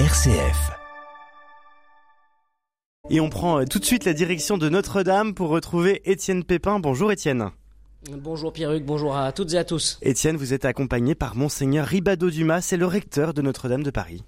RCF. Et on prend euh, tout de suite la direction de Notre-Dame pour retrouver Étienne Pépin. Bonjour Étienne. Bonjour Pierruc, bonjour à toutes et à tous. Étienne, vous êtes accompagné par Monseigneur Ribado Dumas, c'est le recteur de Notre-Dame de Paris.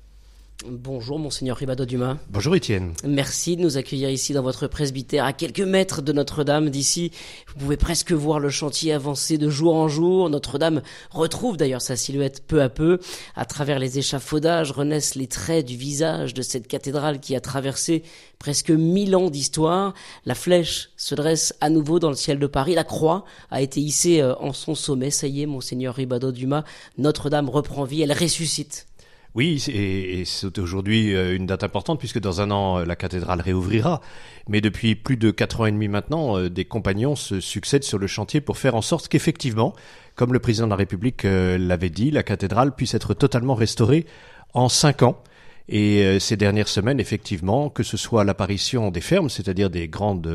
Bonjour Monseigneur Ribado Dumas. Bonjour Étienne. Merci de nous accueillir ici dans votre presbytère à quelques mètres de Notre-Dame. D'ici, vous pouvez presque voir le chantier avancer de jour en jour. Notre-Dame retrouve d'ailleurs sa silhouette peu à peu. À travers les échafaudages renaissent les traits du visage de cette cathédrale qui a traversé presque mille ans d'histoire. La flèche se dresse à nouveau dans le ciel de Paris. La croix a été hissée euh, en son sommet. Ça y est, Monseigneur Ribado Dumas, Notre-Dame reprend vie, elle ressuscite. Oui, et c'est aujourd'hui euh, une date importante puisque dans un an, euh, la cathédrale réouvrira. Mais depuis plus de quatre ans et demi maintenant, euh, des compagnons se succèdent sur le chantier pour faire en sorte qu'effectivement, comme le président de la République l'avait dit, la cathédrale puisse être totalement restaurée en cinq ans. Et ces dernières semaines, effectivement, que ce soit l'apparition des fermes, c'est-à-dire des grandes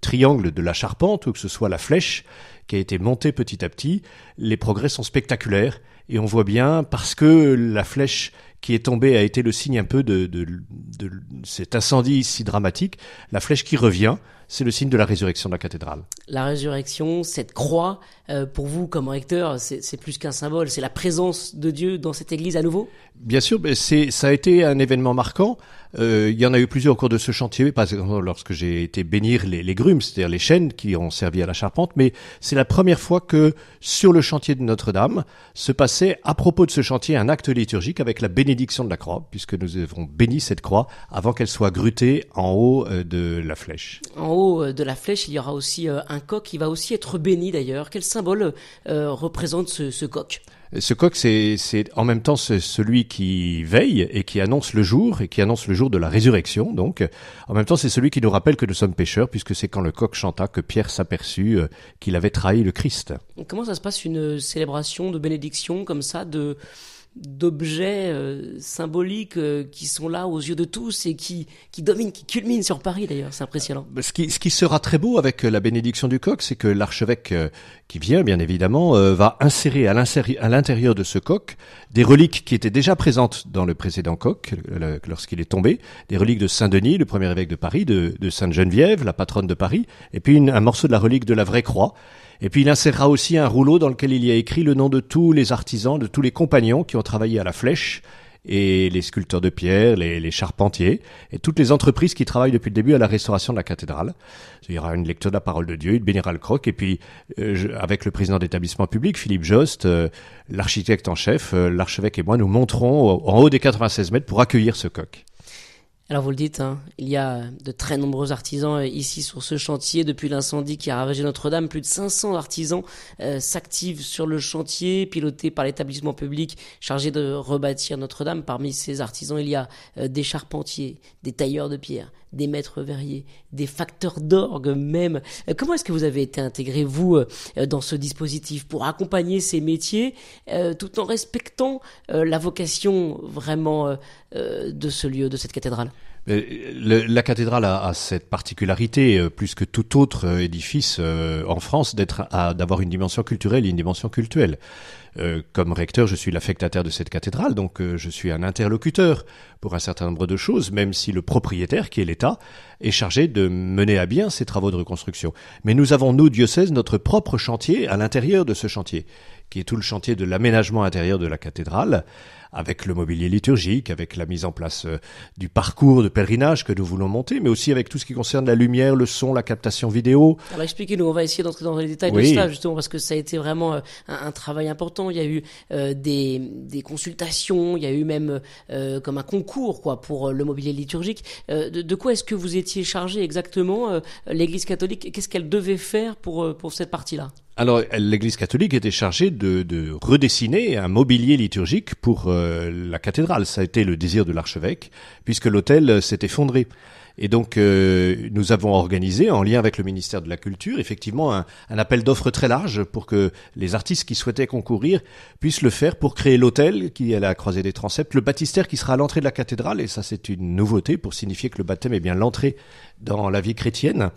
triangles de la charpente, ou que ce soit la flèche qui a été montée petit à petit, les progrès sont spectaculaires. Et on voit bien, parce que la flèche qui est tombée a été le signe un peu de, de, de, cet incendie si dramatique, la flèche qui revient, c'est le signe de la résurrection de la cathédrale. La résurrection, cette croix, euh, pour vous comme recteur, c'est plus qu'un symbole, c'est la présence de Dieu dans cette église à nouveau? Bien sûr, mais c'est ça a été un événement marquant. Euh, il y en a eu plusieurs au cours de ce chantier, par exemple lorsque j'ai été bénir les, les grumes, c'est-à-dire les chaînes qui ont servi à la charpente, mais c'est la première fois que sur le chantier de Notre-Dame se passait à propos de ce chantier un acte liturgique avec la bénédiction de la croix, puisque nous avons béni cette croix avant qu'elle soit grutée en haut euh, de la flèche. En haut euh, de la flèche, il y aura aussi un coq qui va aussi être béni d'ailleurs. Quel symbole représente ce, ce coq? Ce coq, c'est en même temps celui qui veille et qui annonce le jour et qui annonce le jour de la résurrection. Donc, en même temps, c'est celui qui nous rappelle que nous sommes pécheurs, puisque c'est quand le coq chanta que Pierre s'aperçut euh, qu'il avait trahi le Christ. Comment ça se passe une célébration de bénédiction comme ça, de d'objets euh, symboliques euh, qui sont là aux yeux de tous et qui, qui dominent, qui culminent sur Paris d'ailleurs. C'est impressionnant. Ce qui, ce qui sera très beau avec la bénédiction du coq, c'est que l'archevêque qui vient, bien évidemment, euh, va insérer à l'intérieur de ce coq des reliques qui étaient déjà présentes dans le précédent coq lorsqu'il est tombé, des reliques de Saint-Denis, le premier évêque de Paris, de, de Sainte-Geneviève, la patronne de Paris, et puis un morceau de la relique de la vraie croix. Et puis il insérera aussi un rouleau dans lequel il y a écrit le nom de tous les artisans, de tous les compagnons qui ont travaillé à la flèche, et les sculpteurs de pierre, les, charpentiers, et toutes les entreprises qui travaillent depuis le début à la restauration de la cathédrale. Il y aura une lecture de la parole de Dieu, il bénira le croc, et puis euh, avec le président d'établissement public, Philippe Jost, euh, l'architecte en chef, euh, l'archevêque et moi, nous monterons en haut des 96 mètres pour accueillir ce coq. Alors vous le dites, hein, il y a de très nombreux artisans euh, ici sur ce chantier depuis l'incendie qui a ravagé Notre-Dame. Plus de 500 artisans euh, s'activent sur le chantier piloté par l'établissement public chargé de rebâtir Notre-Dame. Parmi ces artisans, il y a euh, des charpentiers, des tailleurs de pierre, des maîtres verriers, des facteurs d'orgue même. comment est-ce que vous avez été intégré, vous, dans ce dispositif pour accompagner ces métiers tout en respectant la vocation vraiment de ce lieu, de cette cathédrale? La cathédrale a, cette particularité, euh, plus que tout autre euh, édifice euh, en France, d'être d'avoir une dimension culturelle et une dimension cultuelle. comme recteur, je suis l'affectataire de cette cathédrale, donc je suis un interlocuteur pour un certain nombre de choses, même si le propriétaire, qui est l'État, est chargé de mener à bien ces travaux de reconstruction. Mais nous avons, nous, diocèse, notre propre chantier à l'intérieur de ce chantier, qui est tout le chantier de l'aménagement intérieur de la cathédrale, avec le mobilier liturgique, avec la mise en place euh, du parcours de pèlerinage que nous voulons monter, mais aussi avec tout ce qui concerne la lumière, le son, la captation vidéo. Alors expliquez-nous, on va essayer d'entrer dans les détails de cela justement parce que ça a été vraiment euh, un, travail important. Il y a eu euh, des, des, consultations, il y a eu même comme un concours quoi pour le mobilier liturgique. De, de, quoi est-ce que vous étiez chargé exactement l'Église catholique? Qu'est-ce qu'elle devait faire pour pour cette partie-là? Alors, l'Église catholique était chargée de, de, redessiner un mobilier liturgique pour la cathédrale. Ça a été le désir de l'archevêque, puisque l'hôtel s'est effondré. Et donc, euh, nous avons organisé, en lien avec le ministère de la Culture, effectivement un, un appel d'offres très large pour que les artistes qui souhaitaient concourir puissent le faire pour créer l'hôtel qui est à la croisée des transepts, le baptistère qui sera à l'entrée de la cathédrale, et ça c'est une nouveauté pour signifier que le baptême est bien l'entrée dans la vie chrétienne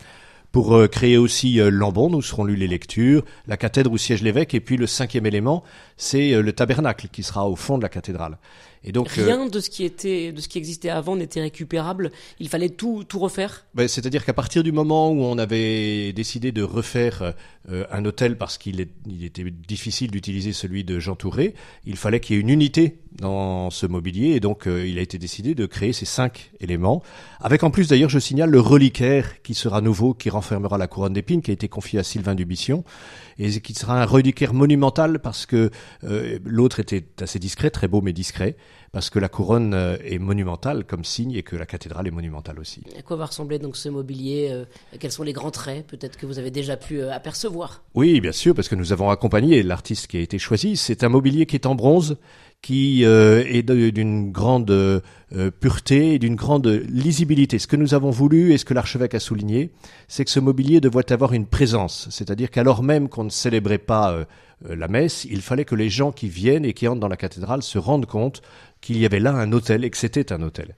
pour euh, créer aussi euh, l'ambon, nous serons lus les lectures, la cathèdre où siège l'évêque, et puis le cinquième élément, c'est euh, le tabernacle qui sera au fond de la cathédrale. Et donc rien de ce qui était, de ce qui existait avant n'était récupérable. Il fallait tout, tout refaire. Ben, C'est-à-dire qu'à partir du moment où on avait décidé de refaire un hôtel parce qu'il il était difficile d'utiliser celui de Jean Touré, il fallait qu'il y ait une unité dans ce mobilier et donc il a été décidé de créer ces cinq éléments, avec en plus d'ailleurs, je signale le reliquaire qui sera nouveau, qui renfermera la couronne d'épines, qui a été confiée à Sylvain Dubition, et qui sera un reliquaire monumental parce que euh, l'autre était assez discret, très beau mais discret, parce que la couronne euh, est monumentale comme signe et que la cathédrale est monumentale aussi. À quoi va ressembler donc ce mobilier euh, Quels sont les grands traits peut-être que vous avez déjà pu apercevoir? Oui, bien sûr, parce que nous avons accompagné l'artiste qui a été choisi. C'est un mobilier qui est en bronze, qui est d'une grande pureté et d'une grande lisibilité. Ce que nous avons voulu et ce que l'archevêque a souligné, c'est que ce mobilier devrait avoir une présence, c'est-à-dire qu'alors même qu'on ne célébrait pas euh, euh, la messe, il fallait que les gens qui viennent et qui entrent dans la cathédrale se rendent compte qu'il y avait là un hôtel et que c'était un hôtel.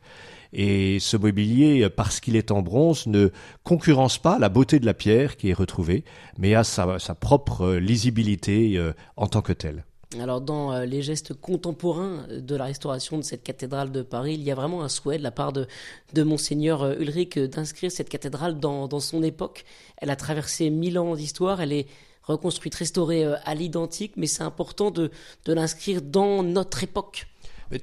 Et ce mobilier, parce qu'il est en bronze, ne concurrence pas la beauté de la pierre qui est retrouvée, mais a sa, propre euh, lisibilité en tant que telle. Alors dans euh, les gestes contemporains de la restauration de cette cathédrale de Paris, il y a vraiment un souhait de la part de, de monseigneur euh, Ulrich d'inscrire cette cathédrale dans, son époque. Elle a traversé mille ans d'histoire, elle est reconstruite, restaurée euh, à l'identique, mais c'est important de, l'inscrire dans notre époque.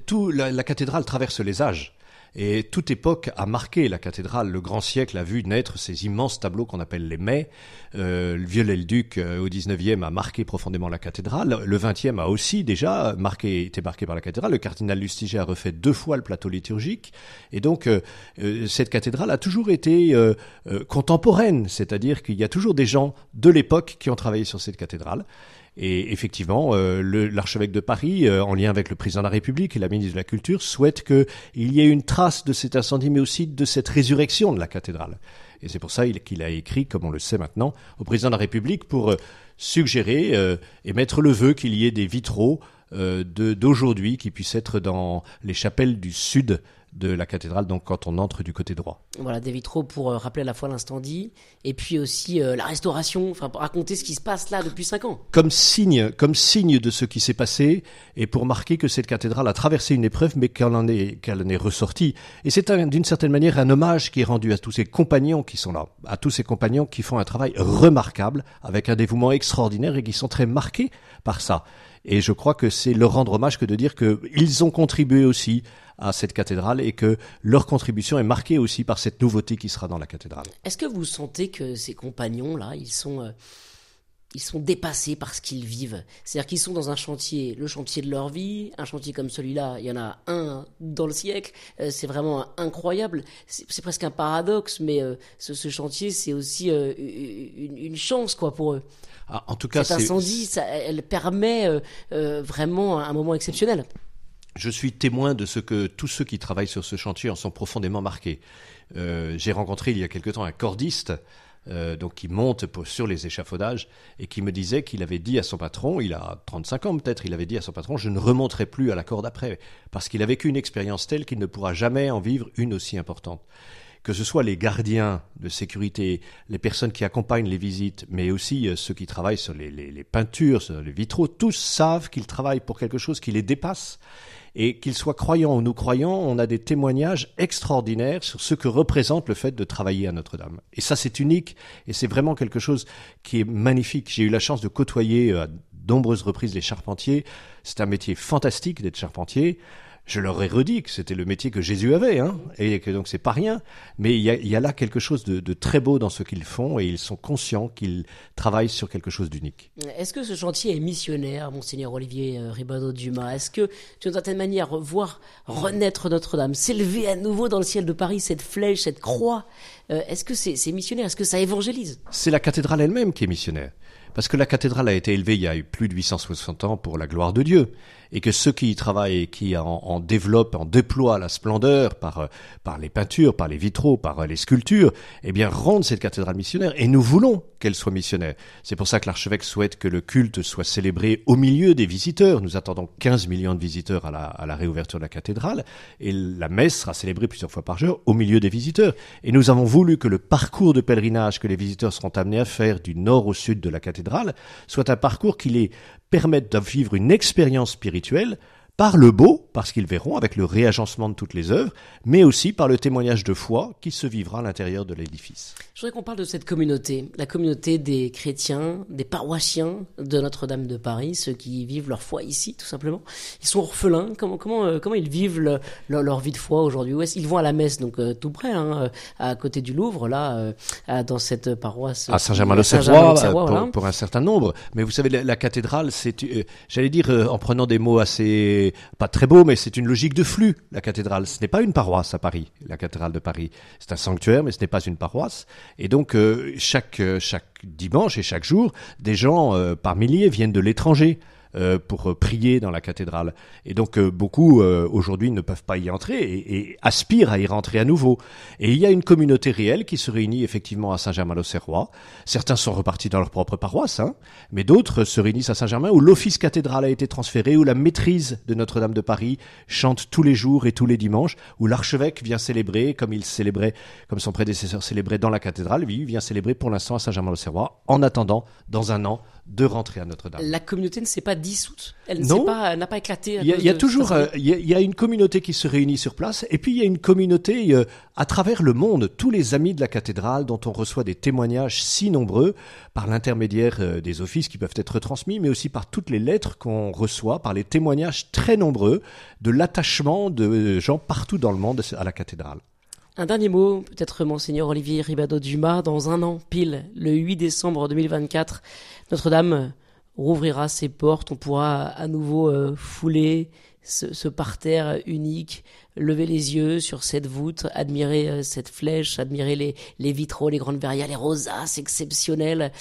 Tout, la cathédrale traverse les âges. Et toute époque a marqué la cathédrale. Le grand siècle a vu naître ces immenses tableaux qu'on appelle les mets. Euh, le Viollet-le-Duc euh, au 19e a marqué profondément la cathédrale. Le 20e a aussi déjà marqué, été marqué par la cathédrale. Le cardinal Lustiger a refait deux fois le plateau liturgique. Et donc, euh, euh cette cathédrale a toujours été euh, contemporaine. C'est-à-dire qu'il y a toujours des gens de l'époque qui ont travaillé sur cette cathédrale. Et effectivement, euh, l'archevêque de Paris, euh, en lien avec le président de la République et la ministre de la Culture, souhaite qu'il y ait une trace de cet incendie, mais aussi de cette résurrection de la cathédrale. Et c'est pour ça qu'il a écrit, comme on le sait maintenant, au président de la République pour euh, suggérer et mettre le vœu qu'il y ait des vitraux d'aujourd'hui qui puissent être dans les chapelles du sud de la cathédrale, donc quand on entre du côté droit. Voilà, des vitraux pour euh, rappeler à la fois l'incendie et puis aussi euh, la restauration, enfin pour raconter ce qui se passe là depuis cinq ans. Comme signe, comme signe de ce qui s'est passé et pour marquer que cette cathédrale a traversé une épreuve, mais qu'elle en est, qu'elle en est ressortie. Et c'est d'une certaine manière un hommage qui est rendu à tous ces compagnons qui sont là, à tous ces compagnons qui font un travail remarquable avec un dévouement extraordinaire et qui sont très marqués par ça. Et je crois que c'est leur rendre hommage que de dire qu'ils ont contribué aussi à cette cathédrale et que leur contribution est marquée aussi par cette nouveauté qui sera dans la cathédrale. Est-ce que vous sentez que ces compagnons-là, ils sont... Euh, ils sont dépassés par ce qu'ils vivent. C'est-à-dire qu'ils sont dans un chantier, le chantier de leur vie, un chantier comme celui-là, il y en a un dans le siècle, euh, c'est vraiment incroyable. C'est presque un paradoxe, mais euh, ce, chantier, c'est aussi une, chance quoi pour eux. Ah, en tout cas, cet incendie, ça, elle permet vraiment un moment exceptionnel je suis témoin de ce que tous ceux qui travaillent sur ce chantier en sont profondément marqués. Euh, j'ai rencontré il y a quelque temps un cordiste euh, donc qui monte sur les échafaudages et qui me disait qu'il avait dit à son patron, il a 35 ans peut-être, il avait dit à son patron, je ne remonterai plus à la corde après, parce qu'il a vécu une expérience telle qu'il ne pourra jamais en vivre une aussi importante. Que ce soit les gardiens de sécurité, les personnes qui accompagnent les visites, mais aussi euh, ceux qui travaillent sur les, peintures, sur les vitraux, tous savent qu'ils travaillent pour quelque chose qui les dépasse et qu'ils soient croyants ou nous croyants, on a des témoignages extraordinaires sur ce que représente le fait de travailler à Notre-Dame. Et ça, c'est unique et c'est vraiment quelque chose qui est magnifique. J'ai eu la chance de côtoyer euh, à nombreuses reprises les charpentiers. C'est un métier fantastique d'être charpentier je leur ai redit que c'était le métier que Jésus avait, hein, et que donc c'est pas rien. Mais il y a, y a, là quelque chose de, de très beau dans ce qu'ils font, et ils sont conscients qu'ils travaillent sur quelque chose d'unique. Est-ce que ce chantier est missionnaire, monseigneur Olivier euh, Ribado Dumas? Est-ce que, d'une certaine manière, voir renaître Notre-Dame, s'élever à nouveau dans le ciel de Paris, cette flèche, cette croix, euh, est-ce que c'est missionnaire? Est-ce que ça évangélise? C'est la cathédrale elle-même qui est missionnaire. Parce que la cathédrale a été élevée il y a plus de 860 ans pour la gloire de Dieu. Et que ceux qui y travaillent et qui en, en développent, en déploient la splendeur par, euh, par les peintures, par les vitraux, par euh, les sculptures, eh bien rendent cette cathédrale missionnaire. Et nous voulons qu'elle soit missionnaire. C'est pour ça que l'archevêque souhaite que le culte soit célébré au milieu des visiteurs. Nous attendons 15 millions de visiteurs à la, à la réouverture de la cathédrale et la messe sera célébrée plusieurs fois par jour au milieu des visiteurs. Et nous avons voulu que le parcours de pèlerinage que les visiteurs seront amenés à faire du nord au sud de la cathédrale soit un parcours qui les permette de vivre une expérience spirituelle par le beau, parce qu'ils verront avec le réagencement de toutes les œuvres, mais aussi par le témoignage de foi qui se vivra à l'intérieur de l'édifice. Je voudrais qu'on parle de cette communauté, la communauté des chrétiens, des paroissiens de Notre-Dame de Paris, ceux qui vivent leur foi ici, tout simplement. Ils sont orphelins. Comment comment euh, comment ils vivent le- leur, leur vie de foi aujourd'hui? Ils vont à la messe donc euh, tout près, hein, euh, à côté du Louvre, là, euh, dans cette paroisse à euh, pour, voilà. pour un certain nombre. Mais vous savez, la, la cathédrale, c'est, euh, j'allais dire, en prenant des mots assez pas très beaux, mais c'est une logique de flux. La cathédrale, ce n'est pas une paroisse à Paris, la cathédrale de Paris. C'est un sanctuaire, mais ce n'est pas une paroisse. Et donc euh, chaque euh, chaque dimanche et chaque jour, des gens euh, par milliers viennent de l'étranger. Euh, pour euh, prier dans la cathédrale. Et donc euh, beaucoup euh, aujourd'hui ne peuvent pas y entrer et, et aspirent à y rentrer à nouveau. Et il y a une communauté réelle qui se réunit effectivement à Saint-Germain-l'Auxerrois. Certains sont repartis dans leur propre paroisse, hein, mais d'autres se réunissent à Saint-Germain où l'office cathédral a été transféré, où la maîtrise de Notre-Dame de Paris chante tous les jours et tous les dimanches, où l'archevêque vient célébrer comme il célébrait, comme son prédécesseur célébrait dans la cathédrale, lui vient célébrer pour l'instant à Saint-Germain-l'Auxerrois, en attendant, dans un an, de rentrer à Notre-Dame. La communauté ne s'est pas dissoute. Elle n'a pas éclaté. Il y a, cause il y a de- toujours, euh, il y a une communauté qui se réunit sur place, et puis il y a une communauté euh, à travers le monde, tous les amis de la cathédrale dont on reçoit des témoignages si nombreux par l'intermédiaire euh, des offices qui peuvent être transmis, mais aussi par toutes les lettres qu'on reçoit, par les témoignages très nombreux de l'attachement de gens partout dans le monde à la cathédrale. Un dernier mot, peut-être Monseigneur Olivier Ribado-Dumas, dans un an, pile, le 8 décembre 2024, Notre-Dame rouvrira ses portes, on pourra à nouveau euh, fouler ce, ce parterre unique, lever les yeux sur cette voûte, admirer euh, cette flèche, admirer les, vitraux, les grandes verrières, les rosaces exceptionnelles.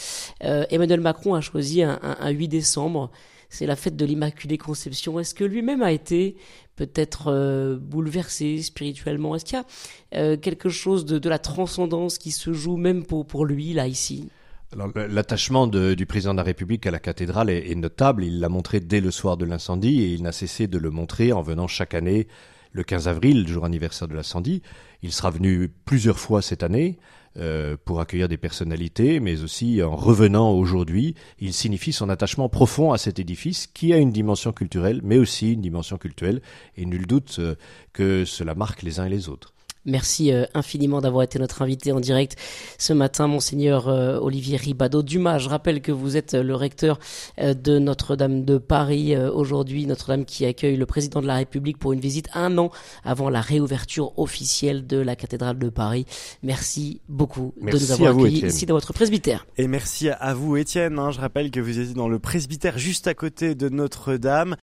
Euh, Emmanuel Macron a choisi un, un- un 8 décembre, c'est la fête de l'Immaculée Conception. Est-ce que lui-même a été peut-être euh, bouleversé spirituellement? Est-ce qu'il y a euh, quelque chose de, la transcendance qui se joue même pour, pour lui, là, ici? L'attachement de- du président de la République à la cathédrale est, est notable. Il l'a montré dès le soir de l'incendie et il n'a cessé de le montrer en venant chaque année le 15 avril, jour anniversaire de l'incendie. Il sera venu plusieurs fois cette année euh, pour accueillir des personnalités, mais aussi en revenant aujourd'hui, il signifie son attachement profond à cet édifice qui a une dimension culturelle, mais aussi une dimension culturelle, et nul doute euh, que cela marque les uns et les autres. Merci euh, infiniment d'avoir été notre invité en direct ce matin, monseigneur euh, Olivier Ribado Dumas. Je rappelle que vous êtes euh, le recteur euh, de Notre-Dame de Paris euh, aujourd'hui, Notre-Dame qui accueille le président de la République pour une visite un an avant la réouverture officielle de la cathédrale de Paris. Merci beaucoup de nous avoir accueillis ici dans votre presbytère. Et merci à vous Étienne, hein. je rappelle que vous étiez dans le presbytère juste à côté de Notre-Dame.